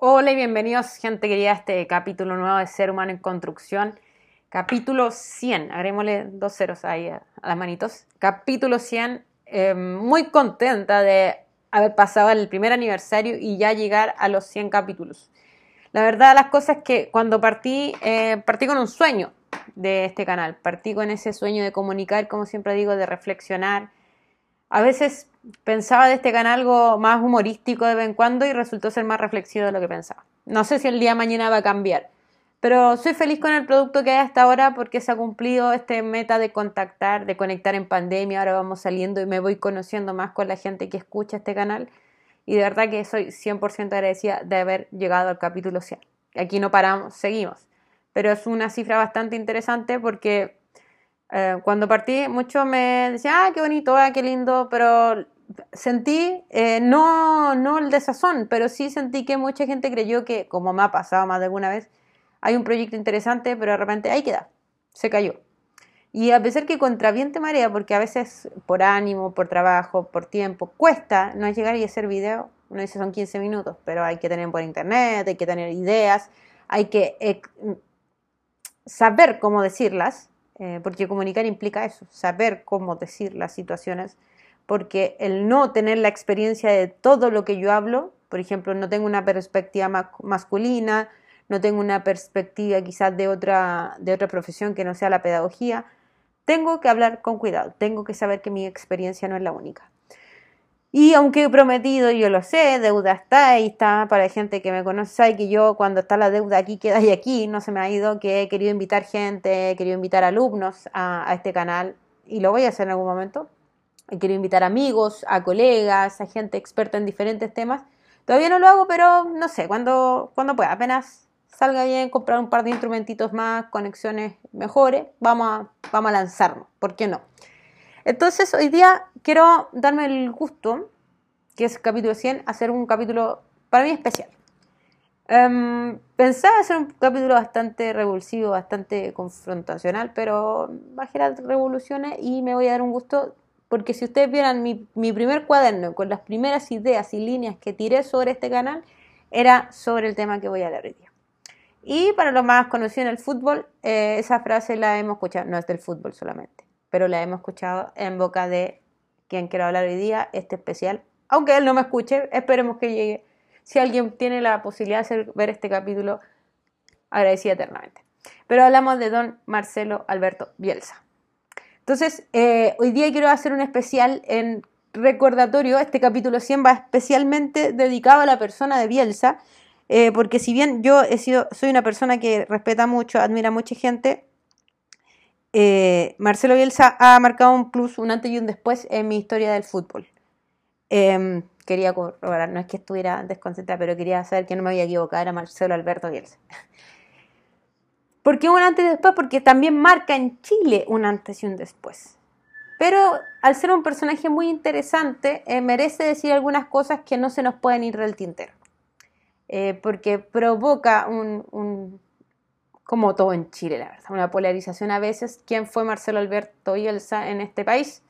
Hola y bienvenidos, gente querida, a este capítulo nuevo de Ser Humano en Construcción. Capítulo 100, agrémosle dos ceros ahí a, las manitos. Capítulo 100, eh, muy contenta de haber pasado el primer aniversario y ya llegar a los 100 capítulos. La verdad, las cosas es que cuando partí, eh, partí con un sueño de este canal, partí con ese sueño de comunicar, como siempre digo, de reflexionar. A veces pensaba de este canal algo más humorístico de vez en cuando y resultó ser más reflexivo de lo que pensaba. No sé si el día de mañana va a cambiar, pero soy feliz con el producto que hay hasta ahora porque se ha cumplido este meta de contactar, de conectar en pandemia. Ahora vamos saliendo y me voy conociendo más con la gente que escucha este canal. Y de verdad que soy 100% agradecida de haber llegado al capítulo 100. Aquí no paramos, seguimos. Pero es una cifra bastante interesante porque eh, cuando partí, muchos me decían, ah, qué bonito, ah, qué lindo, pero sentí, eh, no, no el desazón, pero sí sentí que mucha gente creyó que, como me ha pasado más de alguna vez, hay un proyecto interesante, pero de repente ahí queda, se cayó. Y a pesar que contra viento marea, porque a veces por ánimo, por trabajo, por tiempo, cuesta no llegar y hacer video, uno dice son 15 minutos, pero hay que tener por internet, hay que tener ideas, hay que eh, saber cómo decirlas, eh, porque comunicar implica eso, saber cómo decir las situaciones, porque el no tener la experiencia de todo lo que yo hablo, por ejemplo, no tengo una perspectiva masculina, no tengo una perspectiva quizás de otra, de otra profesión que no sea la pedagogía, tengo que hablar con cuidado, tengo que saber que mi experiencia no es la única. Y aunque he prometido, yo lo sé, deuda está ahí está para gente que me conoce, sabe que yo cuando está la deuda aquí queda y aquí, no se me ha ido, que he querido invitar gente, he querido invitar alumnos a, este canal y lo voy a hacer en algún momento. He querido invitar amigos, a colegas, a gente experta en diferentes temas. Todavía no lo hago, pero no sé, cuando, cuando pueda, apenas salga bien, comprar un par de instrumentitos más, conexiones mejores, vamos vamos a lanzarnos, ¿por qué no? Entonces hoy día quiero darme el gusto, que es el capítulo 100, hacer un capítulo para mí especial. Um, pensaba hacer un capítulo bastante revulsivo, bastante confrontacional, pero bajé las revoluciones y me voy a dar un gusto porque si ustedes vieran mi, mi primer cuaderno con las primeras ideas y líneas que tiré sobre este canal, era sobre el tema que voy a hablar hoy día. Y para los más conocidos en el fútbol, eh, esa frase la hemos escuchado, no es del fútbol solamente, pero la hemos escuchado en boca de quien quiera hablar hoy día, este especial. Aunque él no me escuche, esperemos que llegue. Si alguien tiene la posibilidad de hacer, ver este capítulo, agradecida eternamente. Pero hablamos de don Marcelo Alberto Bielsa. Entonces, eh, hoy día quiero hacer un especial en recordatorio. Este capítulo 100 va especialmente dedicado a la persona de Bielsa eh, porque si bien yo he sido, soy una persona que respeta mucho, admira a mucha gente, eh, Marcelo Bielsa ha marcado un plus, un antes y un después en mi historia del fútbol. Em, quería corroborar, no es que estuviera desconcentrada, pero quería saber que no me había equivocado, era Marcelo Alberto Bielsa. ¿Por qué un antes y después? Porque también marca en Chile un antes y un después. Pero al ser un personaje muy interesante, eh, merece decir algunas cosas que no se nos pueden ir del tintero. Eh, porque provoca un, como todo en Chile, la verdad, una polarización a veces. ¿Quién fue Marcelo Alberto Bielsa en este país?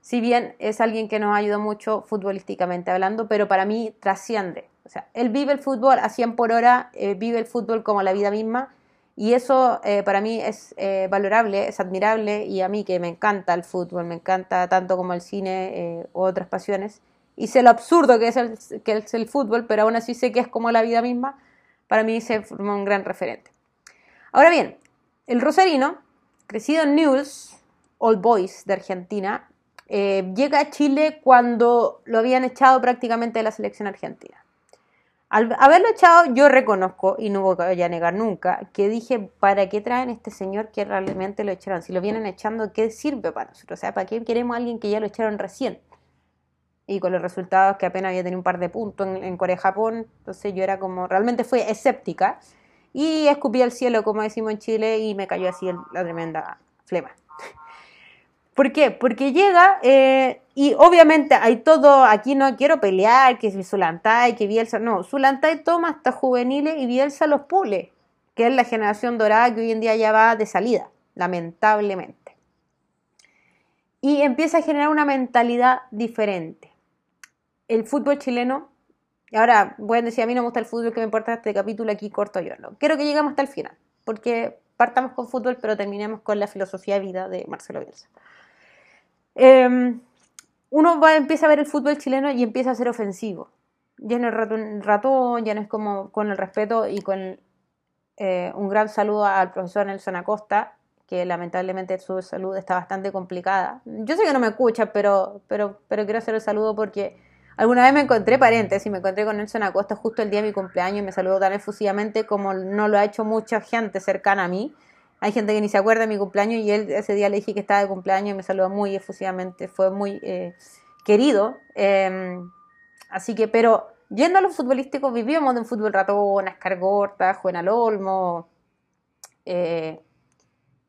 Si bien es alguien que nos ayudó mucho futbolísticamente hablando, pero para mí trasciende. O sea, él vive el fútbol a 100 por hora, eh, vive el fútbol como la vida misma, y eso eh, para mí es valorable, es admirable, y a mí que me encanta el fútbol, me encanta tanto como el cine u otras pasiones, y sé lo absurdo que es, el, que es el fútbol, pero aún así sé que es como la vida misma, para mí se formó un gran referente. Ahora bien, el Rosarino, crecido en News, Old Boys de Argentina, eh, llega a Chile cuando lo habían echado prácticamente de la selección argentina. Al haberlo echado, yo reconozco, y no voy a negar nunca, que dije, ¿para qué traen este señor que realmente lo echaron? Si lo vienen echando, ¿qué sirve para nosotros? O sea, ¿para qué queremos a alguien que ya lo echaron recién? y con los resultados que apenas había tenido un par de puntos en, Corea-Japón, entonces yo era como, realmente fue escéptica y escupí al cielo, como decimos en Chile, y me cayó así la tremenda flema. ¿Por qué? Porque llega eh, y obviamente hay todo, aquí no quiero pelear, que es Zulantay, que Bielsa, no, Zulantay toma hasta juveniles y Bielsa los pule, que es la generación dorada que hoy en día ya va de salida, lamentablemente. Y empieza a generar una mentalidad diferente el fútbol chileno Y ahora, bueno, decir, a mí no me gusta el fútbol, que me importa este capítulo, aquí corto yo. No. Quiero que lleguemos hasta el final, porque partamos con fútbol, pero terminemos con la filosofía de vida de Marcelo Bielsa. Em, uno empieza a ver el fútbol chileno y empieza a ser ofensivo. Ya no es ratón, ratón ya no es como con el respeto y con eh, un gran saludo al profesor Nelson Acosta, que lamentablemente su salud está bastante complicada. Yo sé que no me escucha, pero, pero, pero quiero hacer el saludo porque alguna vez me encontré paréntesis, me encontré con Nelson Acosta justo el día de mi cumpleaños y me saludó tan efusivamente como no lo ha hecho mucha gente cercana a mí. Hay gente que ni se acuerda de mi cumpleaños y él ese día le dije que estaba de cumpleaños y me saludó muy efusivamente, fue muy eh, querido. Em, así que, pero yendo a lo futbolístico, vivíamos de un fútbol ratón, Escargorta, Juan Olmo, eh,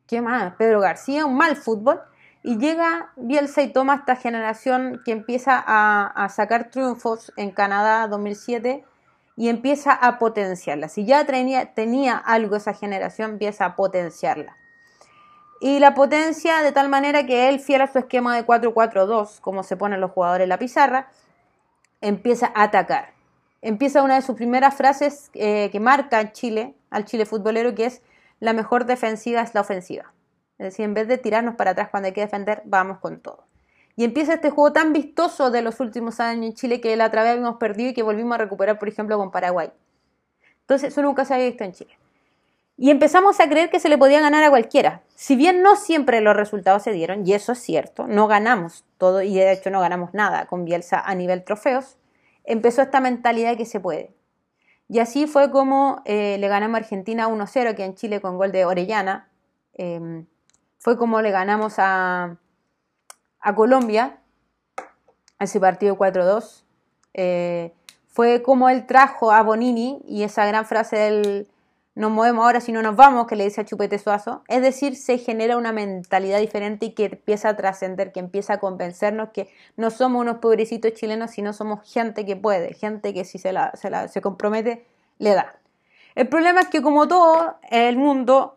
¿qué más? Pedro García, un mal fútbol. Y llega Bielsa y toma esta generación que empieza a, sacar triunfos en Canadá 2007 y empieza a potenciarla. Si ya tenía, tenía algo esa generación, empieza a potenciarla. Y la potencia de tal manera que él, fiel a su esquema de 4-4-2, como se ponen los jugadores en la pizarra, empieza a atacar. Empieza una de sus primeras frases eh, que marca Chile, al Chile futbolero, que es la mejor defensiva es la ofensiva. Es decir, en vez de tirarnos para atrás cuando hay que defender, vamos con todo. Y empieza este juego tan vistoso de los últimos años en Chile que la otra vez habíamos perdido y que volvimos a recuperar, por ejemplo, con Paraguay. Entonces, eso nunca se había visto en Chile. Y empezamos a creer que se le podía ganar a cualquiera. Si bien no siempre los resultados se dieron, y eso es cierto, no ganamos todo, y de hecho no ganamos nada con Bielsa a nivel trofeos, empezó esta mentalidad de que se puede. Y así fue como eh, le ganamos a Argentina 1-0 aquí en Chile con gol de Orellana. Em, fue como le ganamos a, a Colombia, ese partido 4-2. Eh, fue como él trajo a Bonini y esa gran frase del nos movemos ahora si no nos vamos, que le dice a Chupete Suazo. Es decir, se genera una mentalidad diferente y que empieza a trascender, que empieza a convencernos que no somos unos pobrecitos chilenos, sino somos gente que puede, gente que si se, la, se, compromete, le da. El problema es que como todo el mundo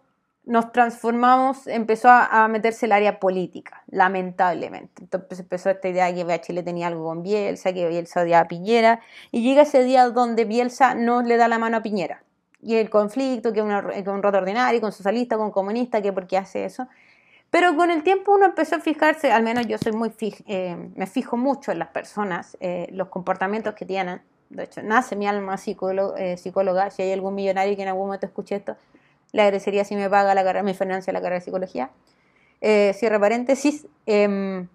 nos transformamos, empezó a, meterse el área política, lamentablemente. Entonces empezó esta idea de que Chile tenía algo con Bielsa, que Bielsa odiaba a Piñera, y llega ese día donde Bielsa no le da la mano a Piñera y el conflicto, que es un roto ordinario, con socialista, con comunista, que por qué hace eso. Pero con el tiempo uno empezó a fijarse, al menos yo soy muy eh, me fijo mucho en las personas, eh, los comportamientos que tienen. De hecho, nace mi alma eh, psicóloga. Si hay algún millonario que en algún momento escuche esto, le agradecería si me paga la carrera, mi financia la carrera de psicología. cierre paréntesis. Em,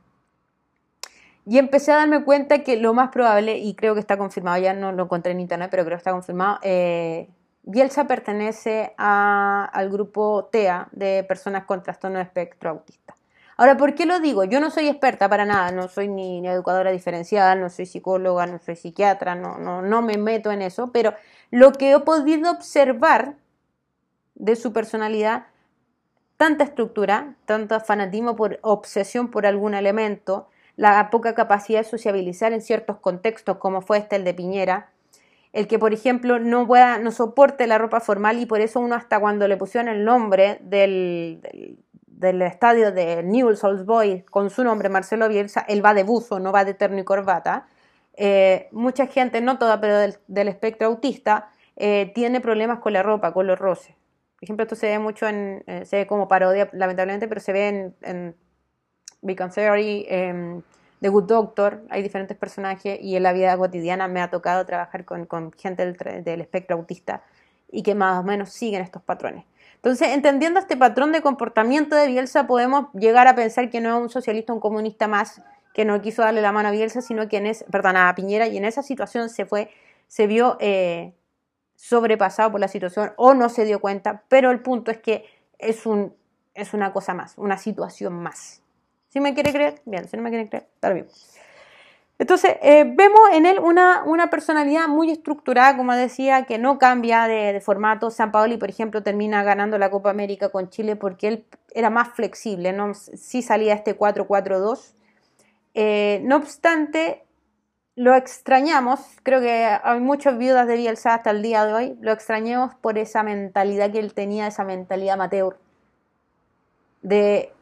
y empecé a darme cuenta que lo más probable, y creo que está confirmado, ya no lo encontré en internet, pero creo que está confirmado, Bielsa pertenece al grupo TEA de personas con trastorno de espectro autista. Ahora, ¿por qué lo digo? Yo no soy experta para nada, no soy ni, educadora diferencial, no soy psicóloga, no soy psiquiatra, no, no, no me meto en eso, pero lo que he podido observar de su personalidad, tanta estructura, tanto fanatismo por obsesión por algún elemento, la poca capacidad de sociabilizar en ciertos contextos, como fue este el de Piñera, el que, por ejemplo, no pueda, no soporte la ropa formal y por eso uno hasta cuando le pusieron el nombre del, del, estadio de Newell's Old Boys con su nombre, Marcelo Bielsa, él va de buzo, no va de terno y corbata. Eh, mucha gente, no toda, pero del, espectro autista, eh, tiene problemas con la ropa, con los roces. Por ejemplo, esto se ve mucho en, eh, se ve como parodia, lamentablemente, pero se ve en, en Theory, The Good Doctor, hay diferentes personajes y en la vida cotidiana me ha tocado trabajar con, gente del, espectro autista y que más o menos siguen estos patrones. Entonces, entendiendo este patrón de comportamiento de Bielsa, podemos llegar a pensar que no es un socialista, un comunista más que no quiso darle la mano a Bielsa, sino que en es, perdón, a Piñera, y en esa situación se fue, se vio eh, sobrepasado por la situación o no se dio cuenta, pero el punto es que es, un, es una cosa más, una situación más. Si me quiere creer, bien, si no me quiere creer, está bien. Entonces, eh, vemos en él una, una, personalidad muy estructurada, como decía, que no cambia de, formato. San Paoli, por ejemplo, termina ganando la Copa América con Chile porque él era más flexible, ¿no? sí salía este 4-4-2. Eh, no obstante, lo extrañamos, creo que hay muchas viudas de Bielsa hasta el día de hoy, lo extrañamos por esa mentalidad que él tenía, esa mentalidad amateur, de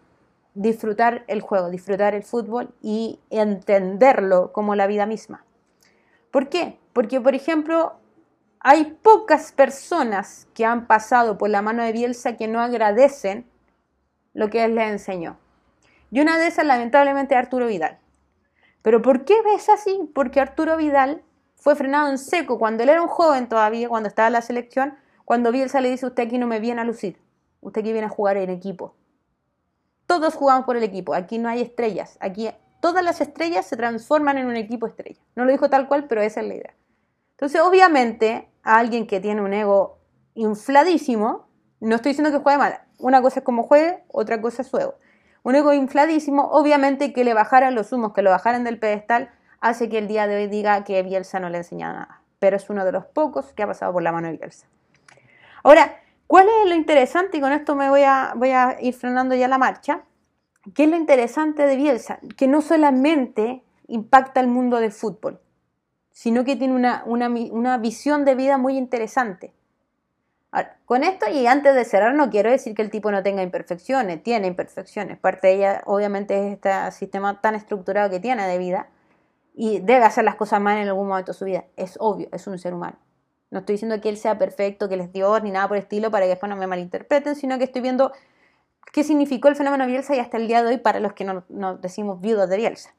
disfrutar el juego, disfrutar el fútbol y entenderlo como la vida misma. ¿Por qué? Porque, por ejemplo, hay pocas personas que han pasado por la mano de Bielsa que no agradecen lo que él les enseñó. Y una de esas, lamentablemente, es Arturo Vidal. Pero ¿por qué ves así? Porque Arturo Vidal fue frenado en seco cuando él era un joven todavía, cuando estaba en la selección, cuando Bielsa le dice, usted aquí no me viene a lucir, usted aquí viene a jugar en equipo. Todos jugamos por el equipo, aquí no hay estrellas, aquí todas las estrellas se transforman en un equipo estrella. No lo dijo tal cual, pero esa es la idea. Entonces, obviamente, a alguien que tiene un ego infladísimo, no estoy diciendo que juegue mal, una cosa es como juegue, otra cosa es su ego. Un ego infladísimo, obviamente que le bajaran los humos, que lo bajaran del pedestal, hace que el día de hoy diga que Bielsa no le enseña nada. Pero es uno de los pocos que ha pasado por la mano de Bielsa. Ahora, ¿cuál es lo interesante? Y con esto me voy a, voy a ir frenando ya la marcha. ¿Qué es lo interesante de Bielsa? Que no solamente impacta el mundo del fútbol, sino que tiene una, visión de vida muy interesante. Con esto y antes de cerrar no quiero decir que el tipo no tenga imperfecciones, tiene imperfecciones, parte de ella obviamente es este sistema tan estructurado que tiene de vida y debe hacer las cosas mal en algún momento de su vida, es obvio, es un ser humano. No estoy diciendo que él sea perfecto, que él es Dios, ni nada por el estilo, para que después no me malinterpreten, sino que estoy viendo qué significó el fenómeno Bielsa y hasta el día de hoy para los que no, decimos viudos de Bielsa.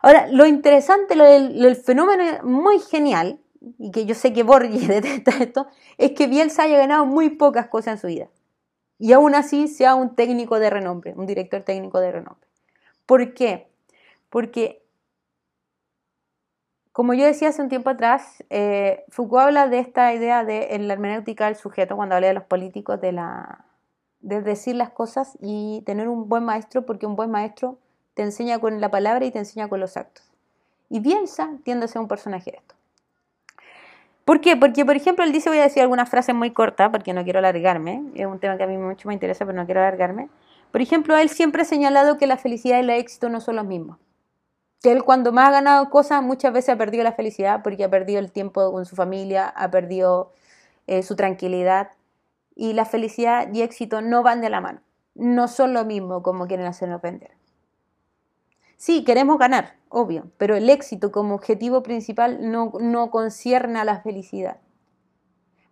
Ahora, lo interesante, lo del, fenómeno muy genial, y que yo sé que Borges detesta esto, es que Bielsa haya ganado muy pocas cosas en su vida. Y aún así sea un técnico de renombre, un director técnico de renombre. ¿Por qué? Porque como yo decía hace un tiempo atrás, eh, Foucault habla de esta idea de la hermenéutica del sujeto, cuando habla de los políticos, de, de decir las cosas y tener un buen maestro, porque un buen maestro te enseña con la palabra y te enseña con los actos. Y Bielsa tiende a ser un personaje de esto. ¿Por qué? Porque, por ejemplo, él dice, voy a decir algunas frases muy cortas, porque no quiero alargarme, es un tema que a mí mucho me interesa, pero no quiero alargarme. Por ejemplo, él siempre ha señalado que la felicidad y el éxito no son los mismos que él cuando más ha ganado cosas muchas veces ha perdido la felicidad porque ha perdido el tiempo con su familia, ha perdido eh, su tranquilidad y la felicidad y éxito no van de la mano, no son lo mismo como quieren hacernos vender. Sí, queremos ganar, obvio, pero el éxito como objetivo principal no, no concierne a la felicidad.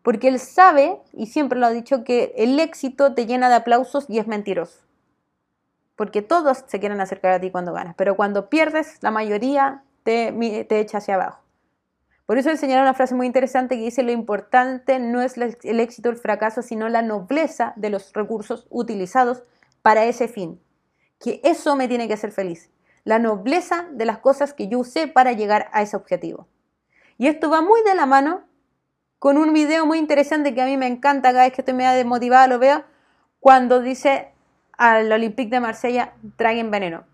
Porque él sabe, y siempre lo ha dicho, que el éxito te llena de aplausos y es mentiroso porque todos se quieren acercar a ti cuando ganas, pero cuando pierdes, la mayoría te, te echa hacia abajo. Por eso él señala una frase muy interesante que dice, lo importante no es el éxito o el fracaso, sino la nobleza de los recursos utilizados para ese fin. Que eso me tiene que hacer feliz. La nobleza de las cosas que yo usé para llegar a ese objetivo. Y esto va muy de la mano con un video muy interesante que a mí me encanta cada vez que estoy media desmotivada, lo veo, cuando dice, al Olympique de Marsella traigan veneno.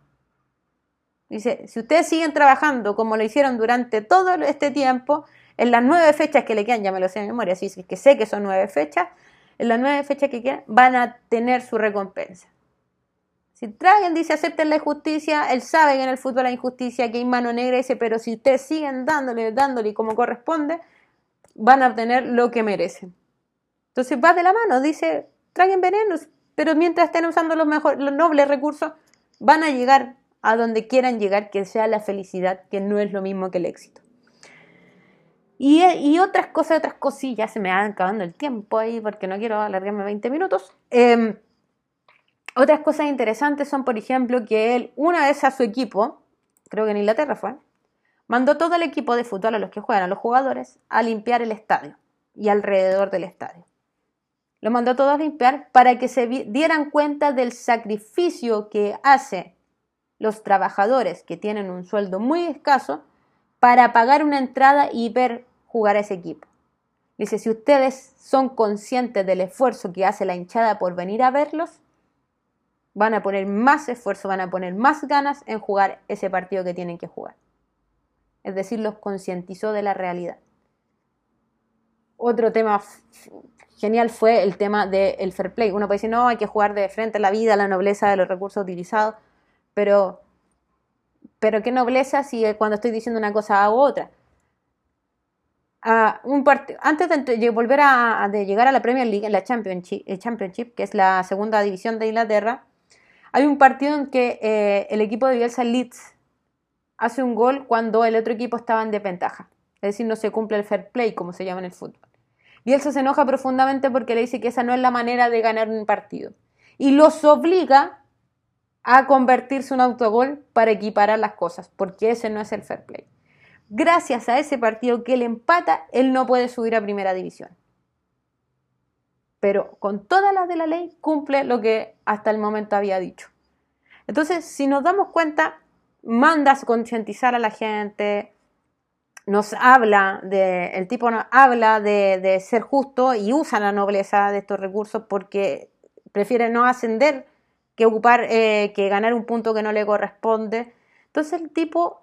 Dice, si ustedes siguen trabajando como lo hicieron durante todo este tiempo, en las nueve fechas que le quedan, ya me lo sé de memoria, así que sé que son nueve fechas, en las nueve fechas que quedan van a tener su recompensa. Si traigan, dice, acepten la injusticia, él sabe que en el fútbol hay injusticia, que hay mano negra, dice, pero si ustedes siguen dándole, dándole como corresponde, van a obtener lo que merecen. Entonces va de la mano, dice, traigan venenos, pero mientras estén usando los, mejores, los nobles recursos, van a llegar a donde quieran llegar, que sea la felicidad, que no es lo mismo que el éxito. Y, otras cosas, otras cosillas, se me van acabando el tiempo ahí porque no quiero alargarme 20 minutos. Em, otras cosas interesantes son, por ejemplo, que él, una vez a su equipo, creo que en Inglaterra fue, mandó todo el equipo de fútbol, a los que juegan, a los jugadores, a limpiar el estadio y alrededor del estadio. Lo mandó a todos a limpiar para que se dieran cuenta del sacrificio que hacen los trabajadores que tienen un sueldo muy escaso para pagar una entrada y ver jugar a ese equipo. Dice, si ustedes son conscientes del esfuerzo que hace la hinchada por venir a verlos, van a poner más esfuerzo, van a poner más ganas en jugar ese partido que tienen que jugar. Es decir, los concientizó de la realidad. Otro tema genial fue el tema del fair play. Uno puede decir, no, hay que jugar de frente a la vida, la nobleza de los recursos utilizados, pero, pero qué nobleza si cuando estoy diciendo una cosa hago otra. Antes de volver a llegar a la Premier League, la Championship, el Championship, que es la segunda división de Inglaterra, hay un partido en que eh, el equipo de Bielsa Leeds hace un gol cuando el otro equipo estaba en desventaja. Es decir, no se cumple el fair play, como se llama en el fútbol. Bielsa se enoja profundamente porque le dice que esa no es la manera de ganar un partido. Y los obliga a convertirse en un autogol para equiparar las cosas, porque ese no es el fair play. Gracias a ese partido que él empata, él no puede subir a primera división. Pero con todas las de la ley cumple lo que hasta el momento había dicho. Entonces, si nos damos cuenta, mandas concientizar a la gente, nos habla de, el tipo nos habla de, ser justo y usa la nobleza de estos recursos porque prefiere no ascender que ocupar, eh, que ganar un punto que no le corresponde. Entonces el tipo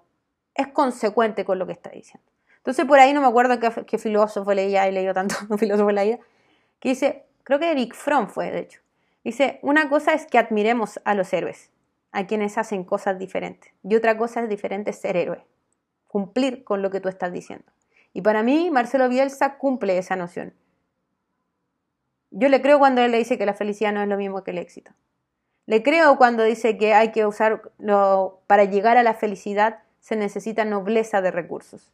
es consecuente con lo que está diciendo. Entonces por ahí no me acuerdo qué, filósofo leía, y leído tanto filósofo leía, que dice, creo que Eric Fromm fue, de hecho, dice, una cosa es que admiremos a los héroes, a quienes hacen cosas diferentes, y otra cosa es diferente ser héroe cumplir con lo que tú estás diciendo. Y para mí, Marcelo Bielsa cumple esa noción. Yo le creo cuando él le dice que la felicidad no es lo mismo que el éxito. Le creo cuando dice que hay que usar, para llegar a la felicidad se necesita nobleza de recursos,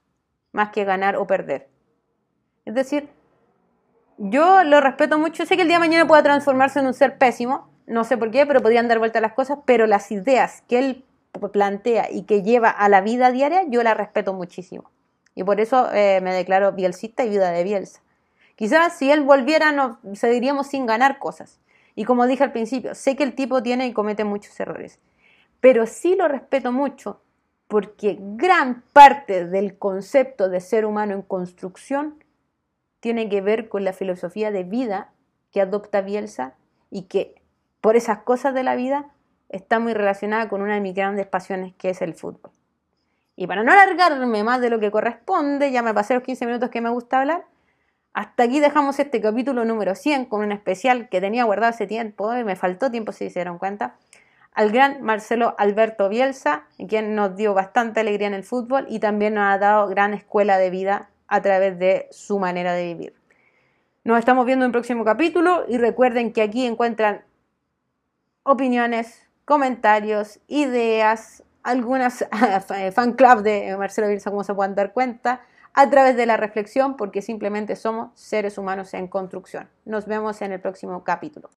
más que ganar o perder. Es decir, yo lo respeto mucho, sé que el día de mañana pueda transformarse en un ser pésimo, no sé por qué, pero podrían dar vuelta las cosas, pero las ideas que él plantea y que lleva a la vida diaria, yo la respeto muchísimo. Y por eso eh, me declaro bielcista y vida de Bielsa. Quizás si él volviera nos seguiríamos sin ganar cosas. Y como dije al principio, sé que el tipo tiene y comete muchos errores. Pero sí lo respeto mucho porque gran parte del concepto de ser humano en construcción tiene que ver con la filosofía de vida que adopta Bielsa y que por esas cosas de la vida está muy relacionada con una de mis grandes pasiones que es el fútbol. Y para no alargarme más de lo que corresponde, ya me pasé los 15 minutos que me gusta hablar, hasta aquí dejamos este capítulo número 100 con un especial que tenía guardado hace tiempo, y me faltó tiempo se dieron cuenta, al gran Marcelo Alberto Bielsa, quien nos dio bastante alegría en el fútbol y también nos ha dado gran escuela de vida a través de su manera de vivir. Nos estamos viendo en un próximo capítulo y recuerden que aquí encuentran opiniones, comentarios, ideas, algunas fan club de Marcelo Bielsa, como se pueden dar cuenta, a través de la reflexión, porque simplemente somos seres humanos en construcción. Nos vemos en el próximo capítulo.